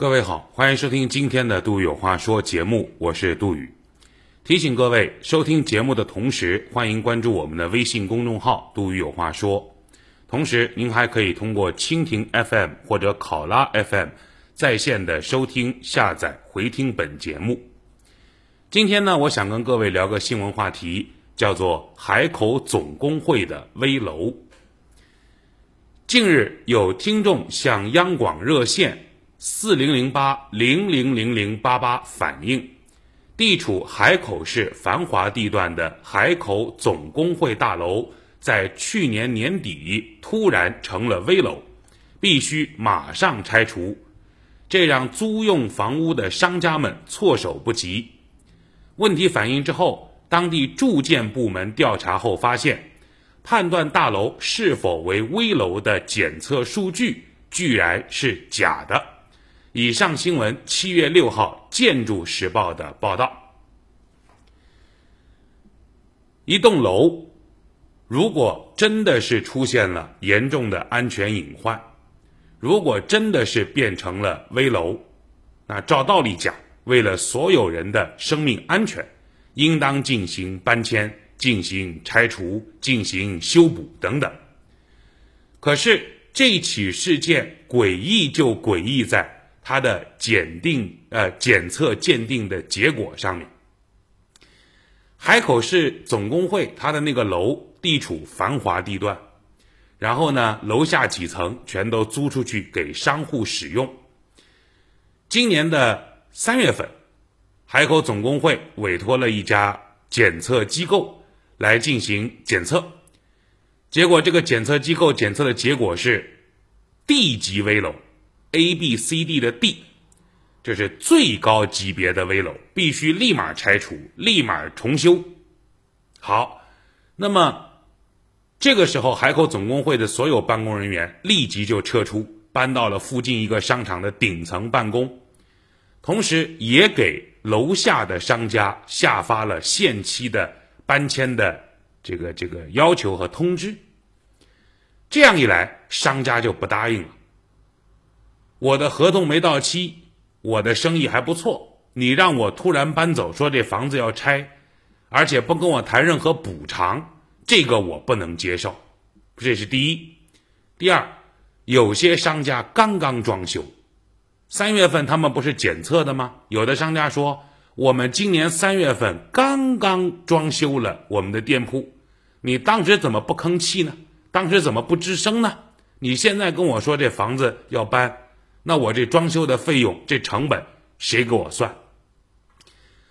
各位好，欢迎收听今天的《杜宇有话说》节目，我是杜宇。提醒各位，收听节目的同时，欢迎关注我们的微信公众号“杜宇有话说”。同时，您还可以通过蜻蜓 FM 或者考拉 FM 在线的收听、下载、回听本节目。今天呢，我想跟各位聊个新闻话题，叫做海口总工会的危楼。近日，有听众向央广热线。四零零八零零零零八八反映，地处海口市繁华地段的海口总工会大楼，在去年年底突然成了危楼，必须马上拆除，这让租用房屋的商家们措手不及。问题反映之后，当地住建部门调查后发现，判断大楼是否为危楼的检测数据居然是假的。以上新闻七月六号《建筑时报》的报道：一栋楼如果真的是出现了严重的安全隐患，如果真的是变成了危楼，那照道理讲，为了所有人的生命安全，应当进行搬迁、进行拆除、进行修补等等。可是这起事件诡异就诡异在。它的检定呃检测鉴定的结果上面，海口市总工会它的那个楼地处繁华地段，然后呢楼下几层全都租出去给商户使用。今年的三月份，海口总工会委托了一家检测机构来进行检测，结果这个检测机构检测的结果是 D 级危楼。A、B、C、D 的 D，这是最高级别的危楼，必须立马拆除，立马重修。好，那么这个时候，海口总工会的所有办公人员立即就撤出，搬到了附近一个商场的顶层办公，同时也给楼下的商家下发了限期的搬迁的这个这个要求和通知。这样一来，商家就不答应了。我的合同没到期，我的生意还不错。你让我突然搬走，说这房子要拆，而且不跟我谈任何补偿，这个我不能接受。这是第一。第二，有些商家刚刚装修，三月份他们不是检测的吗？有的商家说，我们今年三月份刚刚装修了我们的店铺，你当时怎么不吭气呢？当时怎么不吱声呢？你现在跟我说这房子要搬。那我这装修的费用，这成本谁给我算？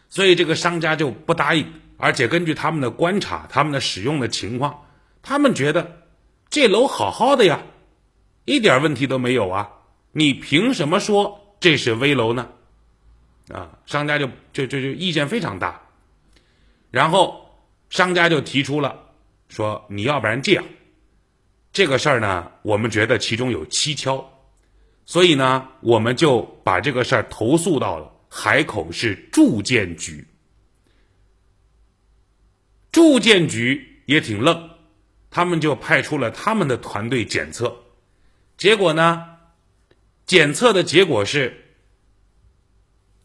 所以这个商家就不答应，而且根据他们的观察，他们的使用的情况，他们觉得这楼好好的呀，一点问题都没有啊，你凭什么说这是危楼呢？啊，商家就就就就意见非常大，然后商家就提出了说，你要不然这样，这个事儿呢，我们觉得其中有蹊跷。所以呢，我们就把这个事儿投诉到了海口市住建局。住建局也挺愣，他们就派出了他们的团队检测，结果呢，检测的结果是，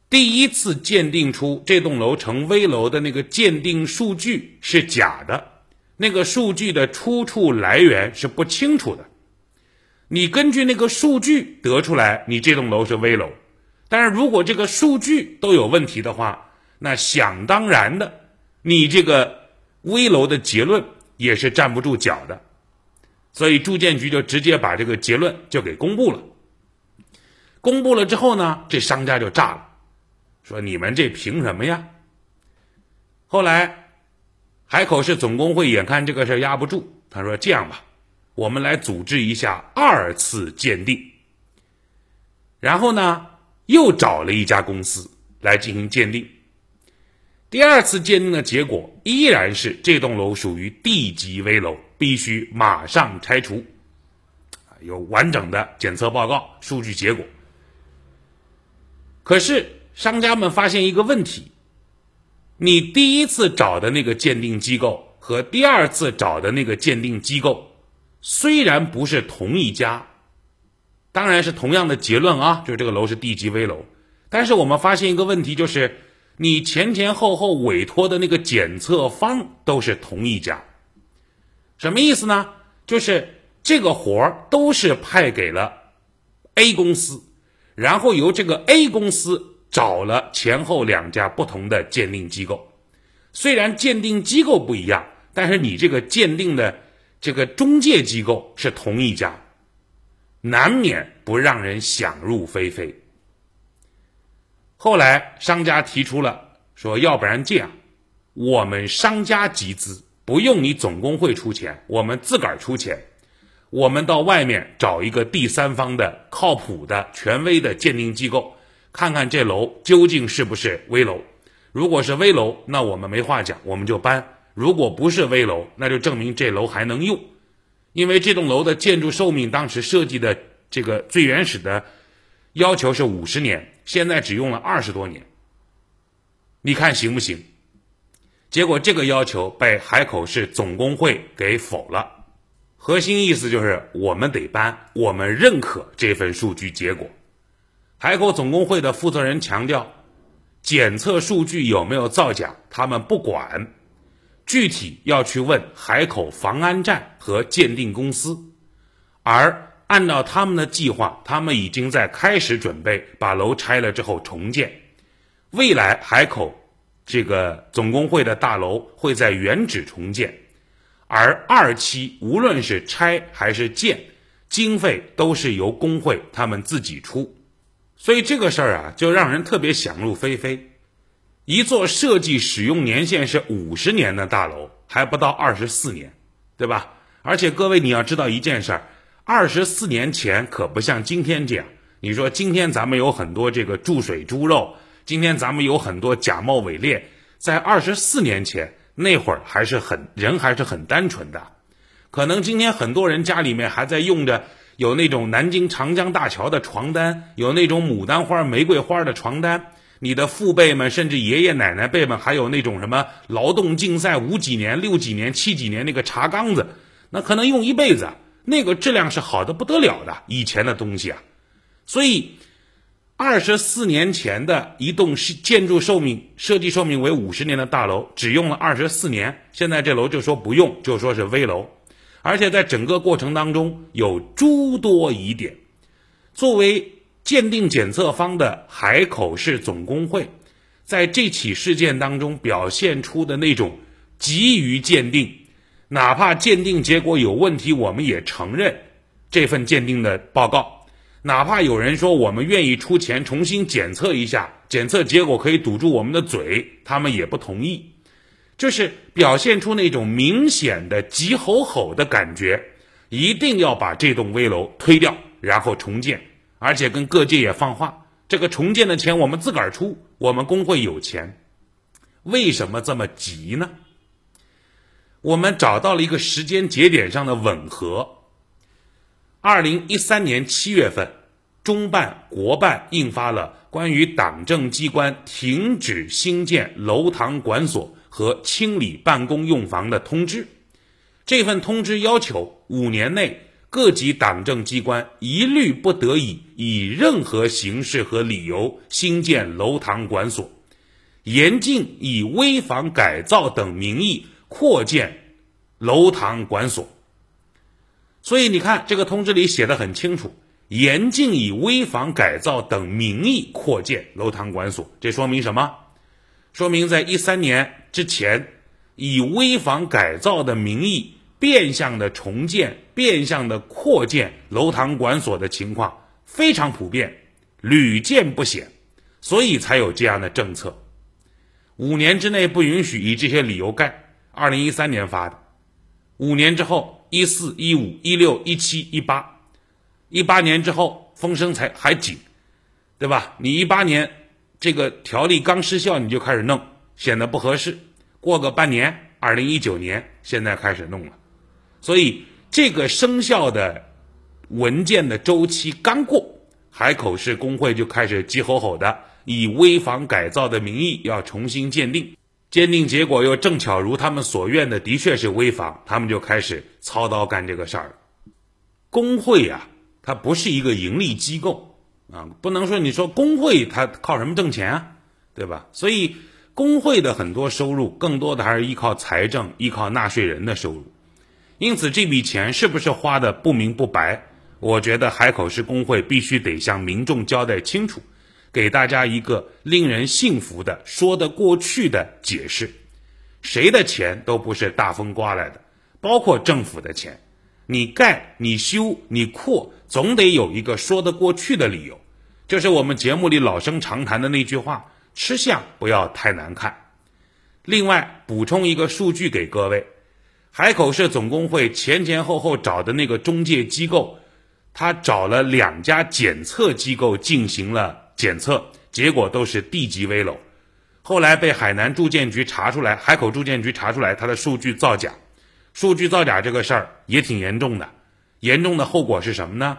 第一次鉴定出这栋楼成危楼的那个鉴定数据是假的，那个数据的出处来源是不清楚的。你根据那个数据得出来，你这栋楼是危楼。但是如果这个数据都有问题的话，那想当然的，你这个危楼的结论也是站不住脚的。所以住建局就直接把这个结论就给公布了。公布了之后呢，这商家就炸了，说你们这凭什么呀？后来海口市总工会眼看这个事压不住，他说这样吧。我们来组织一下二次鉴定，然后呢，又找了一家公司来进行鉴定。第二次鉴定的结果依然是这栋楼属于地级危楼，必须马上拆除。有完整的检测报告、数据结果。可是商家们发现一个问题：你第一次找的那个鉴定机构和第二次找的那个鉴定机构。虽然不是同一家，当然是同样的结论啊，就是这个楼是地级危楼。但是我们发现一个问题，就是你前前后后委托的那个检测方都是同一家，什么意思呢？就是这个活儿都是派给了 A 公司，然后由这个 A 公司找了前后两家不同的鉴定机构，虽然鉴定机构不一样，但是你这个鉴定的这个中介机构是同一家，难免不让人想入非非。后来商家提出了说，要不然这样，我们商家集资。不用你总工会出钱，我们自个儿出钱，我们到外面找一个第三方的靠谱的权威的鉴定机构，看看这楼究竟是不是危楼。如果是危楼，那我们没话讲，我们就搬；如果不是危楼，那就证明这楼还能用，因为这栋楼的建筑寿命当时设计的这个最原始的要求是五十年，现在只用了二十多年，你看行不行？结果这个要求被海口市总工会给否了，核心意思就是我们得搬，我们认可这份数据结果。海口总工会的负责人强调，检测数据有没有造假，他们不管，具体要去问海口防安站和鉴定公司。而按照他们的计划，他们已经在开始准备把楼拆了之后重建，未来海口。这个总工会的大楼会在原址重建，而二期无论是拆还是建，经费都是由工会他们自己出，所以这个事儿啊，就让人特别想入非非。一座设计使用年限是五十年的大楼，还不到二十四年，对吧？而且各位你要知道一件事儿，二十四年前可不像今天这样。你说今天咱们有很多这个注水猪肉。今天咱们有很多假冒伪劣，在二十四年前那会儿还是很人还是很单纯的，可能今天很多人家里面还在用着有那种南京长江大桥的床单，有那种牡丹花、玫瑰花的床单。你的父辈们甚至爷爷奶奶辈们还有那种什么劳动竞赛五几年、六几年、七几年那个茶缸子，那可能用一辈子，那个质量是好的不得了的以前的东西啊，所以。二十四年前的一栋是建筑寿命设计寿命为五十年的大楼，只用了二十四年。现在这楼就说不用，就说是危楼，而且在整个过程当中有诸多疑点。作为鉴定检测方的海口市总工会，在这起事件当中表现出的那种急于鉴定，哪怕鉴定结果有问题，我们也承认这份鉴定的报告。哪怕有人说我们愿意出钱重新检测一下，检测结果可以堵住我们的嘴，他们也不同意，就是表现出那种明显的急吼吼的感觉，一定要把这栋危楼推掉，然后重建，而且跟各界也放话，这个重建的钱我们自个儿出，我们工会有钱。为什么这么急呢？我们找到了一个时间节点上的吻合。二零一三年七月份，中办、国办印发了关于党政机关停止兴建楼堂馆所和清理办公用房的通知。这份通知要求，五年内各级党政机关一律不得以以任何形式和理由兴建楼堂馆所，严禁以危房改造等名义扩建楼堂馆所。所以你看，这个通知里写的很清楚，严禁以危房改造等名义扩建楼堂馆所。这说明什么？说明在一三年之前，以危房改造的名义变相的重建、变相的扩建楼堂馆所的情况非常普遍，屡见不鲜，所以才有这样的政策。五年之内不允许以这些理由盖。二零一三年发的，五年之后。一四一五一六一七一八，一八年之后风声才还紧，对吧？你一八年这个条例刚失效，你就开始弄，显得不合适。过个半年，二零一九年现在开始弄了，所以这个生效的文件的周期刚过，海口市工会就开始急吼吼的以危房改造的名义要重新鉴定。鉴定结果又正巧如他们所愿的，的确是危房，他们就开始操刀干这个事儿。工会呀，它不是一个盈利机构啊，不能说你说工会它靠什么挣钱啊，对吧？所以工会的很多收入更多的还是依靠财政、依靠纳税人的收入。因此，这笔钱是不是花的不明不白？我觉得海口市工会必须得向民众交代清楚，给大家一个令人信服的、说得过去的解释。谁的钱都不是大风刮来的，包括政府的钱。你盖、你修、你扩，总得有一个说得过去的理由。这是我们节目里老生常谈的那句话：吃相不要太难看。另外，补充一个数据给各位。海口市总工会前前后后找的那个中介机构，他找了两家检测机构进行了检测，结果都是地级危楼。后来被海南住建局查出来，海口住建局查出来他的数据造假。数据造假这个事儿也挺严重的，严重的后果是什么呢？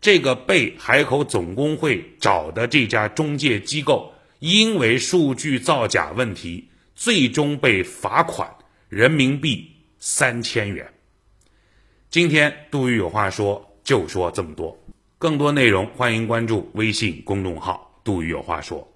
这个被海口总工会找的这家中介机构，因为数据造假问题，最终被罚款人民币。三千元。今天杜宇有话说，就说这么多。更多内容，欢迎关注微信公众号“杜宇有话说”。